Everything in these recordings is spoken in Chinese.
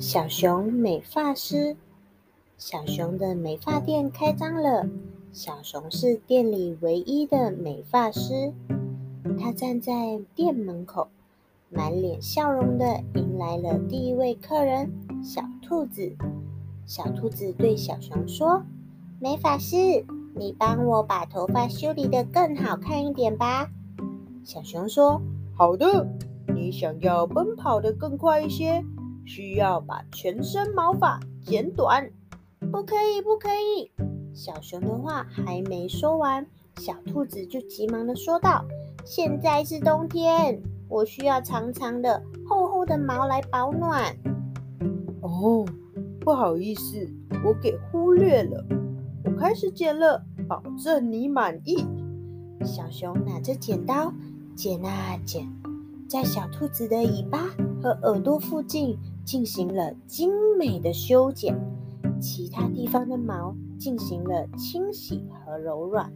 小熊美发师，小熊的美发店开张了。小熊是店里唯一的美发师。他站在店门口，满脸笑容的迎来了第一位客人——小兔子。小兔子对小熊说：“美发师，你帮我把头发修理得更好看一点吧。”小熊说：“好的。你想要奔跑得更快一些？”需要把全身毛发剪短，不可以，不可以！小熊的话还没说完，小兔子就急忙地说道：“现在是冬天，我需要长长的、厚厚的毛来保暖。”哦，不好意思，我给忽略了。我开始剪了，保证你满意。小熊拿着剪刀，剪啊剪，在小兔子的尾巴和耳朵附近。进行了精美的修剪，其他地方的毛进行了清洗和柔软。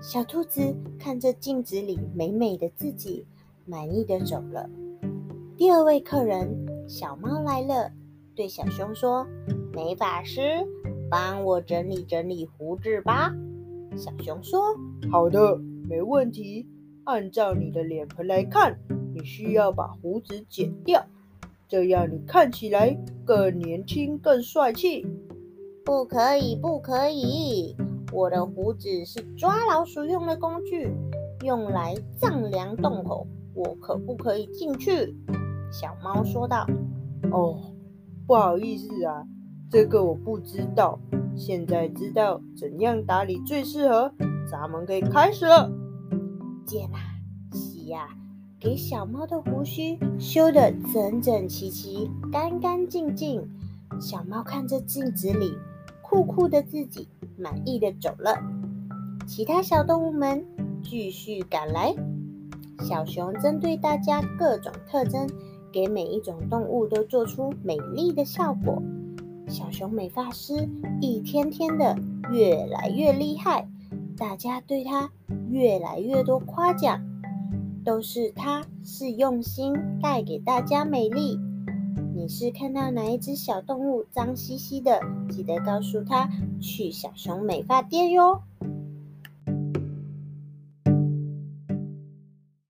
小兔子看着镜子里美美的自己，满意的走了。第二位客人小猫来了，对小熊说：“美法师，帮我整理整理胡子吧。”小熊说：“好的，没问题。按照你的脸盆来看，你需要把胡子剪掉。”这样你看起来更年轻、更帅气。不可以，不可以！我的胡子是抓老鼠用的工具，用来丈量洞口，我可不可以进去？小猫说道。哦，不好意思啊，这个我不知道。现在知道怎样打理最适合，咱们可以开始了。剪啊，洗呀。给小猫的胡须修得整整齐齐、干干净净。小猫看着镜子里酷酷的自己，满意的走了。其他小动物们继续赶来。小熊针对大家各种特征，给每一种动物都做出美丽的效果。小熊美发师一天天的越来越厉害，大家对他越来越多夸奖。都是它，是用心带给大家美丽。你是看到哪一只小动物脏兮兮的，记得告诉它去小熊美发店哟。